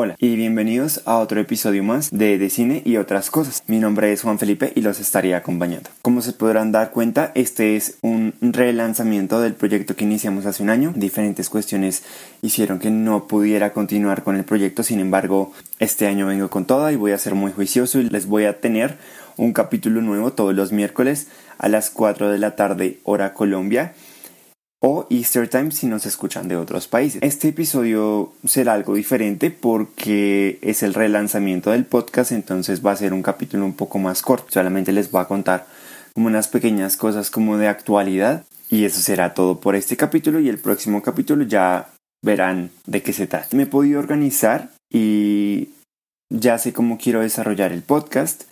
Hola y bienvenidos a otro episodio más de De Cine y otras cosas. Mi nombre es Juan Felipe y los estaré acompañando. Como se podrán dar cuenta, este es un relanzamiento del proyecto que iniciamos hace un año. Diferentes cuestiones hicieron que no pudiera continuar con el proyecto, sin embargo, este año vengo con toda y voy a ser muy juicioso y les voy a tener un capítulo nuevo todos los miércoles a las 4 de la tarde hora Colombia o Easter Time si nos escuchan de otros países. Este episodio será algo diferente porque es el relanzamiento del podcast, entonces va a ser un capítulo un poco más corto. Solamente les voy a contar como unas pequeñas cosas como de actualidad y eso será todo por este capítulo y el próximo capítulo ya verán de qué se trata. Me he podido organizar y ya sé cómo quiero desarrollar el podcast.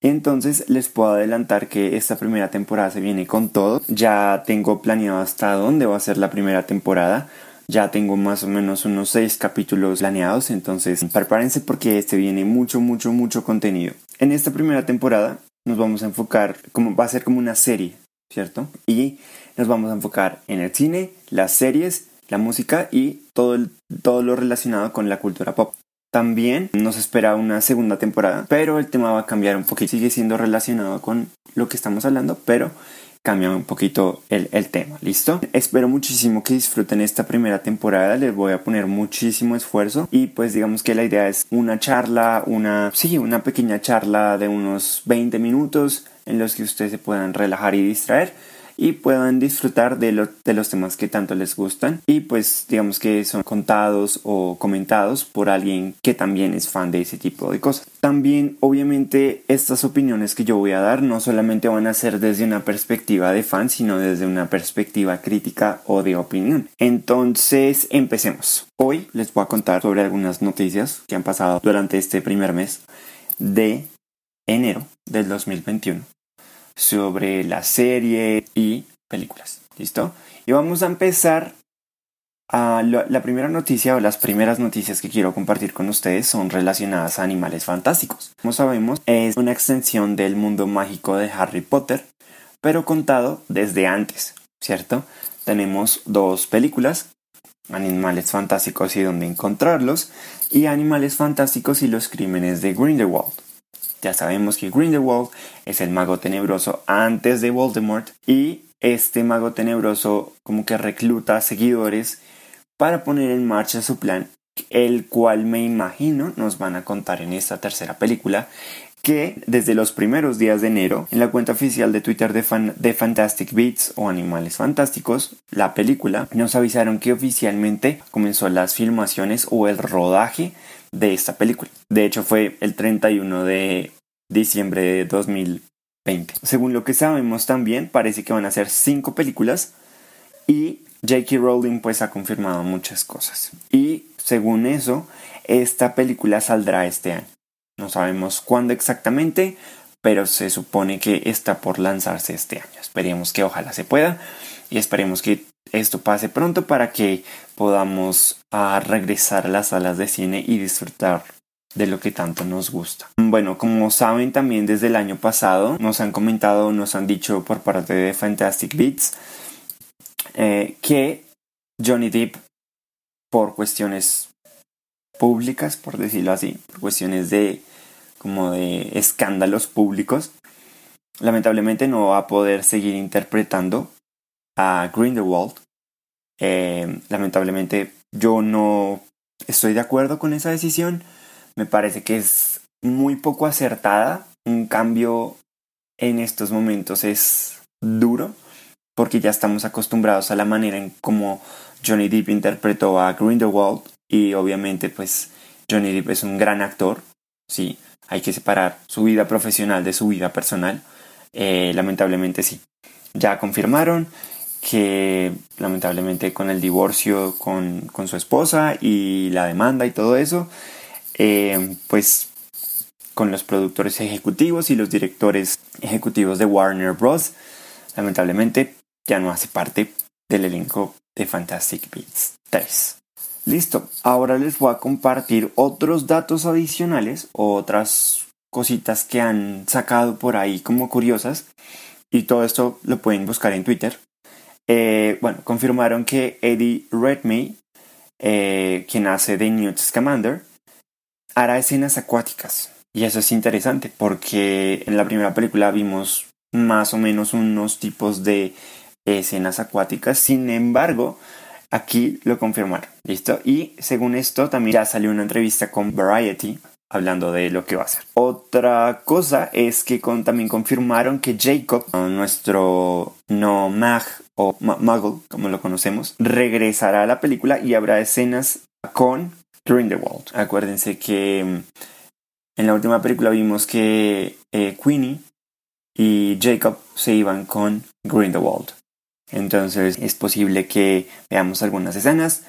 Entonces les puedo adelantar que esta primera temporada se viene con todo. Ya tengo planeado hasta dónde va a ser la primera temporada. Ya tengo más o menos unos seis capítulos planeados, entonces prepárense porque este viene mucho, mucho, mucho contenido. En esta primera temporada nos vamos a enfocar, como va a ser como una serie, ¿cierto? Y nos vamos a enfocar en el cine, las series, la música y todo, todo lo relacionado con la cultura pop. También nos espera una segunda temporada, pero el tema va a cambiar un poquito. Sigue siendo relacionado con lo que estamos hablando, pero cambia un poquito el, el, tema, ¿listo? Espero muchísimo que disfruten esta primera temporada, les voy a poner muchísimo esfuerzo y pues digamos que la idea es una charla, una, sí, una pequeña charla de unos 20 minutos en los que ustedes se puedan relajar y distraer y puedan disfrutar de, de los temas que tanto les gustan y pues digamos que son contados o comentados por alguien que también es fan de ese tipo de cosas. También obviamente estas opiniones que yo voy a dar no solamente van a ser desde una perspectiva de fan sino desde una perspectiva crítica o de opinión. Entonces empecemos. Hoy les voy a contar sobre algunas noticias que han pasado durante este primer mes de enero del 2021 sobre la serie y películas. ¿Listo? Y vamos a empezar a la primera noticia o las primeras noticias que quiero compartir con ustedes son relacionadas a animales fantásticos. Como sabemos, es una extensión del mundo mágico de Harry Potter, pero contado desde antes, ¿cierto? Tenemos dos películas, Animales Fantásticos y dónde encontrarlos, y Animales Fantásticos y los crímenes de Grindelwald. Ya sabemos que Grindelwald es el mago tenebroso antes de Voldemort y este mago tenebroso como que recluta seguidores para poner en marcha su plan, el cual me imagino nos van a contar en esta tercera película, que desde los primeros días de enero, en la cuenta oficial de Twitter de, de Fantastic Beats o Animales Fantásticos, la película, nos avisaron que oficialmente comenzó las filmaciones o el rodaje de esta película. De hecho, fue el 31 de diciembre de 2020. Según lo que sabemos también, parece que van a ser cinco películas y J.K. Rowling pues ha confirmado muchas cosas. Y según eso, esta película saldrá este año. No sabemos cuándo exactamente, pero se supone que está por lanzarse este año. Esperemos que ojalá se pueda y esperemos que esto pase pronto para que podamos ah, regresar a las salas de cine y disfrutar de lo que tanto nos gusta. Bueno, como saben también desde el año pasado nos han comentado, nos han dicho por parte de Fantastic Beats eh, que Johnny Depp por cuestiones públicas, por decirlo así, por cuestiones de como de escándalos públicos, lamentablemente no va a poder seguir interpretando a Grindelwald. Eh, lamentablemente yo no estoy de acuerdo con esa decisión. Me parece que es muy poco acertada. Un cambio en estos momentos es duro porque ya estamos acostumbrados a la manera en cómo Johnny Depp interpretó a Grindelwald y obviamente pues Johnny Depp es un gran actor, sí, hay que separar su vida profesional de su vida personal, eh, lamentablemente sí. Ya confirmaron que lamentablemente con el divorcio con, con su esposa y la demanda y todo eso, eh, pues con los productores ejecutivos y los directores ejecutivos de Warner Bros. Lamentablemente ya no hace parte del elenco de Fantastic Beasts 3. Listo, ahora les voy a compartir otros datos adicionales o otras cositas que han sacado por ahí como curiosas y todo esto lo pueden buscar en Twitter. Eh, bueno, confirmaron que Eddie Redmayne, eh, quien hace de Newt Scamander, hará escenas acuáticas. Y eso es interesante porque en la primera película vimos más o menos unos tipos de escenas acuáticas. Sin embargo, aquí lo confirmaron. ¿Listo? Y según esto también ya salió una entrevista con Variety hablando de lo que va a ser. Otra cosa es que también confirmaron que Jacob, nuestro no Mag o Muggle, como lo conocemos, regresará a la película y habrá escenas con Grindelwald. Acuérdense que mm, en la última película vimos que eh, Queenie y Jacob se iban con Grindelwald. Entonces es posible que veamos algunas escenas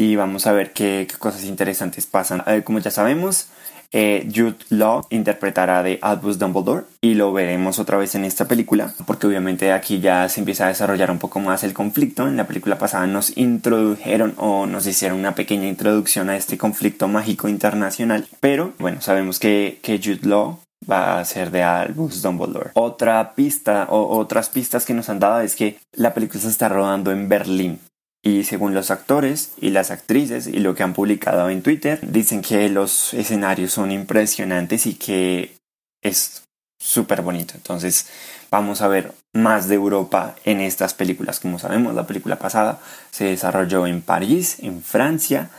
y vamos a ver qué, cosas interesantes pasan. como ya sabemos, eh, Jude Law interpretará de Albus Dumbledore y lo veremos otra vez en esta película porque obviamente aquí ya se empieza a desarrollar un poco más el conflicto. En la película pasada nos introdujeron o nos hicieron una pequeña introducción a este conflicto mágico internacional, pero bueno, sabemos que, que Jude Law va a ser de Albus Dumbledore. Otra pista o otras pistas que nos han dado es que la película se está rodando en Berlín. Y según los actores y las actrices y lo que han publicado en Twitter, dicen que los escenarios son impresionantes y que es súper bonito. Entonces vamos a ver más de Europa en estas películas. Como sabemos, la película pasada se desarrolló en París, en Francia,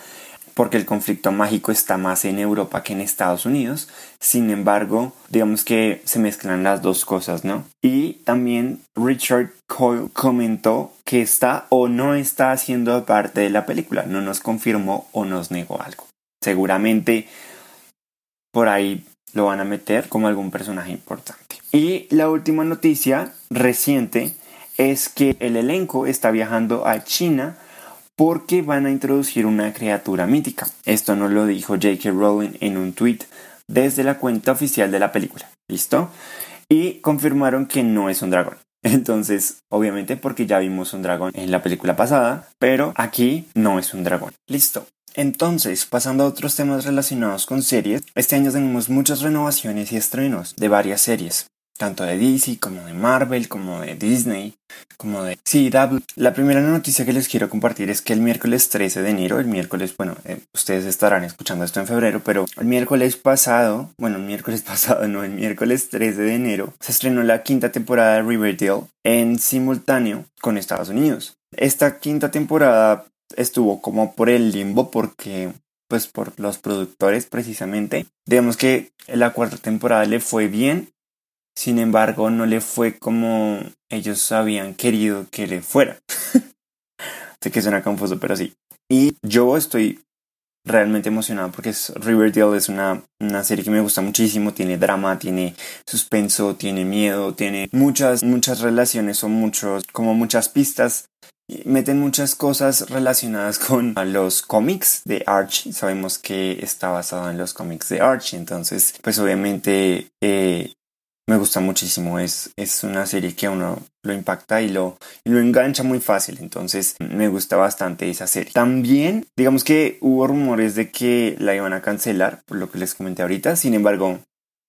porque el conflicto mágico está más en Europa que en Estados Unidos. Sin embargo, digamos que se mezclan las dos cosas, ¿no? Y también Richard Coyle comentó que está o no está haciendo parte de la película. No nos confirmó o nos negó algo. Seguramente por ahí lo van a meter como algún personaje importante. Y la última noticia reciente es que el elenco está viajando a China porque van a introducir una criatura mítica. Esto nos lo dijo J.K. Rowling en un tweet desde la cuenta oficial de la película. ¿Listo? Y confirmaron que no es un dragón. Entonces, obviamente porque ya vimos un dragón en la película pasada, pero aquí no es un dragón. Listo. Entonces, pasando a otros temas relacionados con series, este año tenemos muchas renovaciones y estrenos de varias series tanto de DC como de Marvel, como de Disney, como de CW. La primera noticia que les quiero compartir es que el miércoles 13 de enero, el miércoles, bueno, eh, ustedes estarán escuchando esto en febrero, pero el miércoles pasado, bueno, el miércoles pasado, no, el miércoles 13 de enero, se estrenó la quinta temporada de Riverdale en simultáneo con Estados Unidos. Esta quinta temporada estuvo como por el limbo porque pues por los productores precisamente. Digamos que la cuarta temporada le fue bien, sin embargo, no le fue como ellos habían querido que le fuera. sé que suena confuso, pero sí. Y yo estoy realmente emocionado porque es, Riverdale es una, una, serie que me gusta muchísimo, tiene drama, tiene suspenso, tiene miedo, tiene muchas, muchas relaciones o muchos, como muchas pistas. Meten muchas cosas relacionadas con los cómics de Archie. Sabemos que está basado en los cómics de Archie. Entonces, pues obviamente eh, me gusta muchísimo. Es, es una serie que a uno lo impacta y lo, lo engancha muy fácil. Entonces me gusta bastante esa serie. También, digamos que hubo rumores de que la iban a cancelar, por lo que les comenté ahorita. Sin embargo,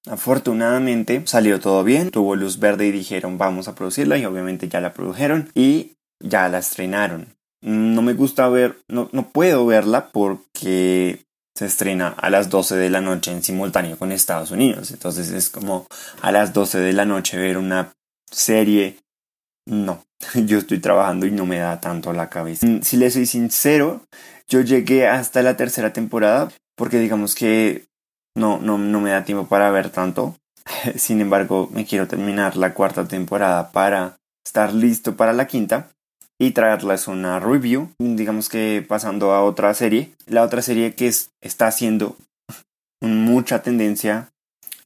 afortunadamente salió todo bien. Tuvo luz verde y dijeron vamos a producirla y obviamente ya la produjeron y ya la estrenaron. No me gusta ver, no, no puedo verla porque se estrena a las 12 de la noche en simultáneo con Estados Unidos. Entonces es como a las 12 de la noche ver una serie. No, yo estoy trabajando y no me da tanto la cabeza. Mm, si le soy sincero, yo llegué hasta la tercera temporada porque digamos que no, no, no me da tiempo para ver tanto. Sin embargo, me quiero terminar la cuarta temporada para estar listo para la quinta y traerles una review. Digamos que pasando a otra serie. La otra serie que está haciendo mucha tendencia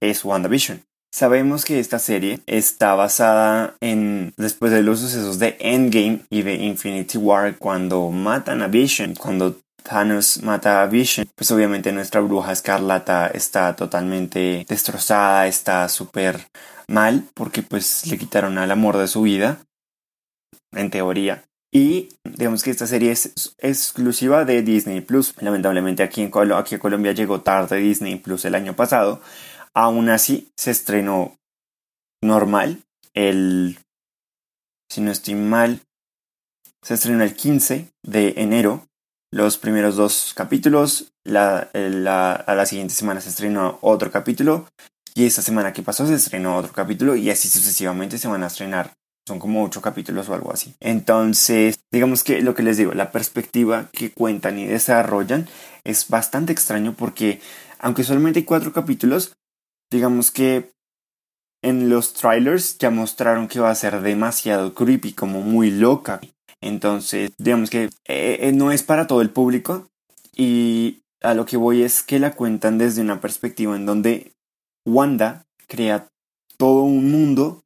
es WandaVision. Sabemos que esta serie está basada en después de los sucesos de Endgame y de Infinity War cuando matan a Vision, cuando Thanos mata a Vision, pues obviamente nuestra bruja escarlata está totalmente destrozada, está súper mal porque pues le quitaron al amor de su vida en teoría. Y digamos que esta serie es exclusiva de Disney Plus. Lamentablemente aquí, en aquí Colombia llegó tarde Disney Plus el año pasado. Aún así, se estrenó normal. El, si no estoy mal, se estrenó el 15 de enero. los primeros dos capítulos, la, la, a la siguiente semana se estrenó otro capítulo y esta semana que pasó se estrenó otro capítulo y así sucesivamente se van a estrenar. Son como ocho capítulos o algo así. Entonces, digamos que lo que les digo, la perspectiva que cuentan y desarrollan es bastante extraño porque, aunque solamente hay cuatro capítulos, digamos que en los trailers ya mostraron que va a ser demasiado creepy, como muy loca. Entonces, digamos que eh, eh, no es para todo el público y a lo que voy es que la cuentan desde una perspectiva en donde Wanda crea todo un mundo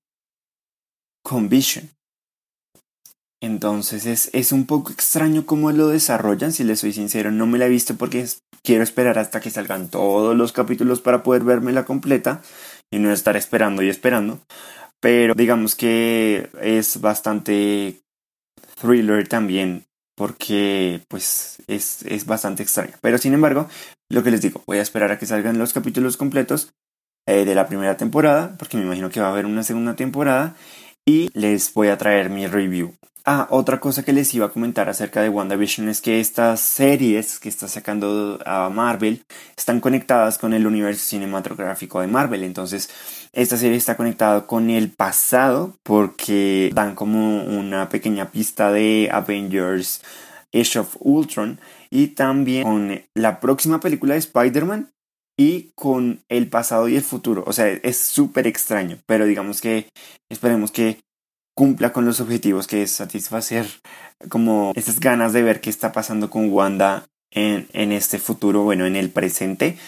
con Vision. Entonces es, es, un poco extraño cómo lo desarrollan, si les soy sincero, no me la he visto porque quiero esperar hasta que salgan todos los capítulos para poder verme la completa y no estar esperando y esperando. Pero digamos que es bastante thriller también porque pues es, es bastante extraño. Pero sin embargo, lo que les digo, voy a esperar a que salgan los capítulos completos eh, de la primera temporada, porque me imagino que va a haber una segunda temporada, y les voy a traer mi review. Ah, otra cosa que les iba a comentar acerca de WandaVision es que estas series que está sacando a Marvel están conectadas con el universo cinematográfico de Marvel. Entonces, esta serie está conectada con el pasado porque dan como una pequeña pista de Avengers Age of Ultron y también con la próxima película de Spider-Man y con el pasado y el futuro. O sea, es súper extraño, pero digamos que esperemos que cumpla con los objetivos que es satisfacer como esas ganas de ver qué está pasando con Wanda en, en este futuro, bueno, en el presente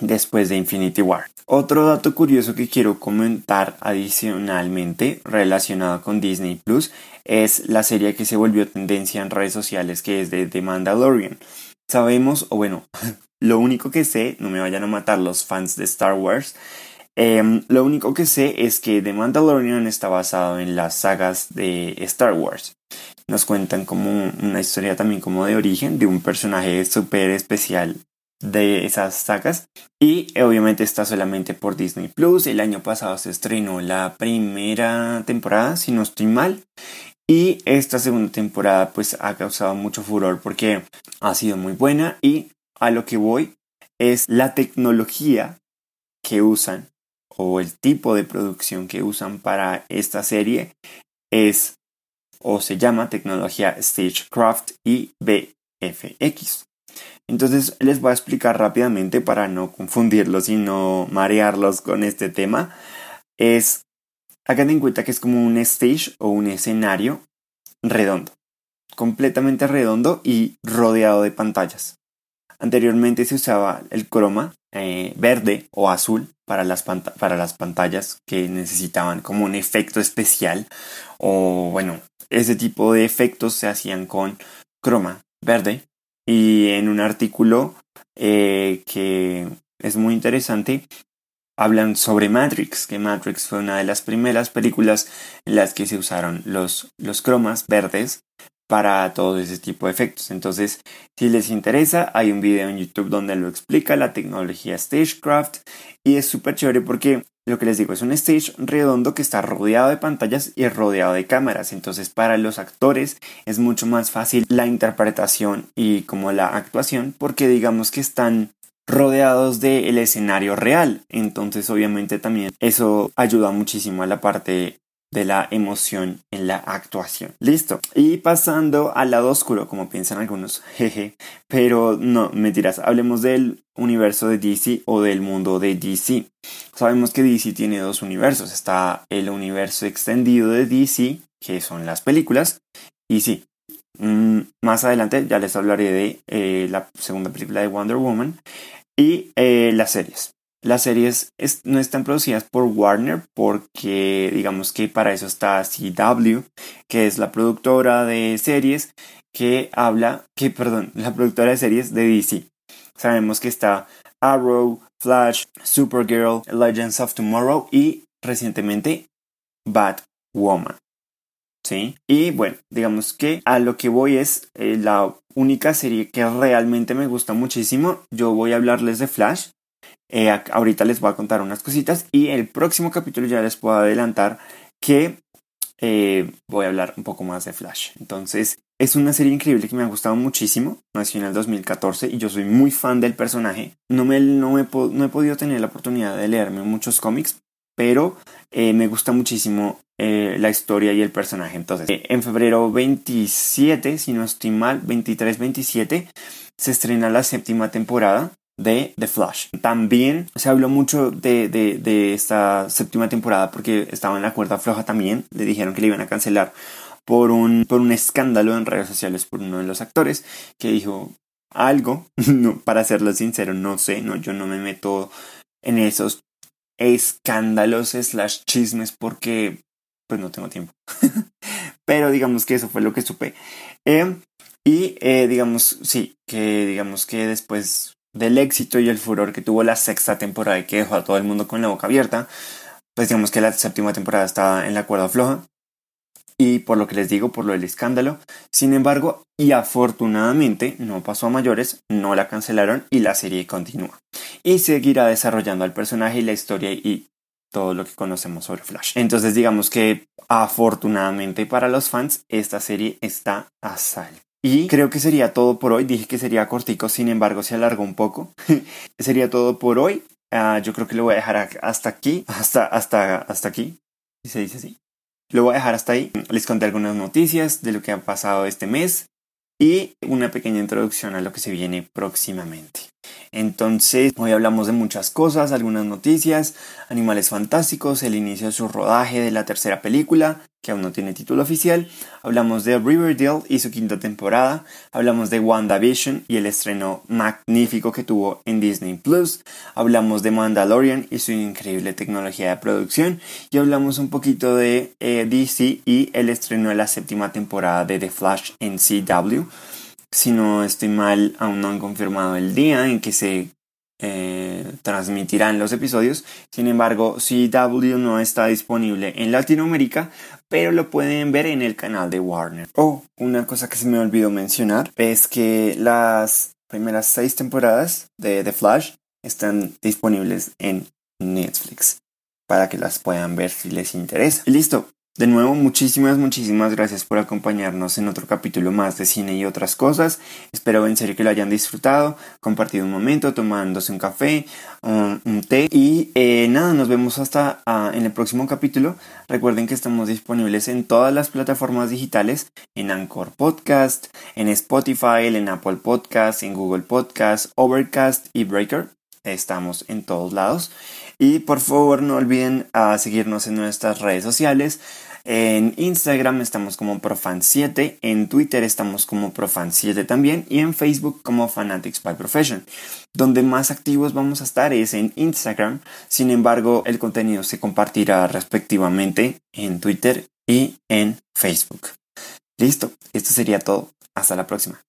después de Infinity War. Otro dato curioso que quiero comentar adicionalmente relacionado con Disney Plus es la serie que se volvió tendencia en redes sociales que es de The Mandalorian. Sabemos, o bueno, lo único que sé, no me vayan a matar los fans de Star Wars, Em, lo único que sé es que The Mandalorian está basado en las sagas de Star Wars. Nos cuentan como una historia también como de origen de un personaje súper especial de esas sagas y obviamente está solamente por Disney Plus. El año pasado se estrenó la primera temporada, si no estoy mal, y esta segunda temporada pues ha causado mucho furor porque ha sido muy buena y a lo que voy es la tecnología que usan o el tipo de producción que usan para esta serie es o se llama tecnología Stagecraft y VFX. Entonces les voy a explicar rápidamente para no confundirlos y no marearlos con este tema. Es, hagan en cuenta que es como un stage o un escenario redondo, completamente redondo y rodeado de pantallas. Anteriormente se usaba el croma eh, verde o azul para las, para las pantallas que necesitaban como un efecto especial o bueno, ese tipo de efectos se hacían con croma verde. Y en un artículo eh, que es muy interesante hablan sobre Matrix, que Matrix fue una de las primeras películas en las que se usaron los, los cromas verdes para todo ese tipo de efectos. Entonces, si les interesa, hay un video en YouTube donde lo explica la tecnología Stagecraft y es súper chévere porque lo que les digo es un stage redondo que está rodeado de pantallas y rodeado de cámaras. Entonces, para los actores es mucho más fácil la interpretación y como la actuación porque digamos que están rodeados del escenario real. Entonces, obviamente también eso ayuda muchísimo a la parte de la emoción en la actuación. Listo. Y pasando al lado oscuro, como piensan algunos, jeje. Pero no, mentiras, hablemos del universo de DC o del mundo de DC. Sabemos que DC tiene dos universos. Está el universo extendido de DC, que son las películas. Y sí, mm, más adelante ya les hablaré de eh, la segunda película de Wonder Woman y eh, las series. Las series no están producidas por Warner porque digamos que para eso está CW, que es la productora de series que habla, que perdón, la productora de series de DC. Sabemos que está Arrow, Flash, Supergirl, Legends of Tomorrow y recientemente Batwoman. ¿Sí? Y bueno, digamos que a lo que voy es eh, la única serie que realmente me gusta muchísimo. Yo voy a hablarles de Flash, eh, ahorita les voy a contar unas cositas y el próximo capítulo ya les puedo adelantar que eh, voy a hablar un poco más de Flash. Entonces, Es una serie increíble que me ha gustado muchísimo. Nació en el 2014 y yo soy muy fan del personaje. No, me, no, he podido tener la oportunidad de leerme muchos cómics, pero eh, me gusta muchísimo la historia y el personaje. Entonces, en febrero 27, si no estoy mal, 23-27, se estrena la séptima temporada de The Flash. También se habló mucho de, de, esta séptima temporada porque estaba en la cuerda floja también. Le dijeron que le iban a cancelar por un, por un escándalo en redes sociales por uno de los actores que dijo algo. Para serlo sincero, no sé, no, yo no me meto en esos escándalos slash chismes porque pues no tengo tiempo. Pero digamos que eso fue lo que supe. Eh, y eh, digamos, sí, que digamos que después del éxito y el furor que tuvo la sexta temporada y que dejó a todo el mundo con la boca abierta, pues digamos que la séptima temporada estaba en la cuerda floja. Y por lo que les digo, por lo del escándalo. Sin embargo, y afortunadamente no pasó a mayores, no la cancelaron y la serie continúa. Y seguirá desarrollando al personaje y la historia y todo lo que conocemos sobre Flash. Entonces digamos que afortunadamente para los fans esta serie está a salvo. Y creo que sería todo por hoy. Dije que sería cortico, sin embargo se alargó un poco. sería todo por hoy. Ah, yo creo que lo voy a dejar hasta aquí. Hasta, hasta, hasta aquí. Si se dice así. Lo voy a dejar hasta ahí. Les conté algunas noticias de lo que ha pasado este mes y una pequeña introducción a lo que se viene próximamente. Entonces, hoy hablamos de muchas cosas, algunas noticias, animales fantásticos, el inicio de su rodaje de la tercera película, que aún no tiene título oficial, hablamos de Riverdale y su quinta temporada, hablamos de WandaVision y el estreno magnífico que tuvo en Disney Plus, hablamos de Mandalorian y su increíble tecnología de producción. Y hablamos un poquito de eh, DC y el estreno de la séptima temporada de The Flash en CW si no estoy mal, aún no han confirmado el día en que se eh, transmitirán los episodios. Sin embargo, CW no está disponible en Latinoamérica, pero lo pueden ver en el canal de Warner. Oh, una cosa que se me olvidó mencionar es que las primeras seis temporadas de The Flash están disponibles en Netflix para que las puedan ver si les interesa. Y listo, de nuevo, muchísimas, muchísimas gracias por acompañarnos en otro capítulo más de cine y otras cosas. Espero en serio que lo hayan disfrutado, compartido un momento, tomándose un café, un, té. Y eh, nada, nos vemos hasta ah, en el próximo capítulo. Recuerden que estamos disponibles en todas las plataformas digitales, en Anchor Podcast, en Spotify, en Apple Podcast, en Google Podcast, Overcast y Breaker. Estamos en todos lados. Y por favor no olviden ah, seguirnos en nuestras redes sociales. En Instagram estamos como Profan7, en Twitter estamos como Profan7 también y en Facebook como Fanatics by Profession. Donde más activos vamos a estar es en Instagram, sin embargo el contenido se compartirá respectivamente en Twitter y en Facebook. Listo, esto sería todo. Hasta la próxima.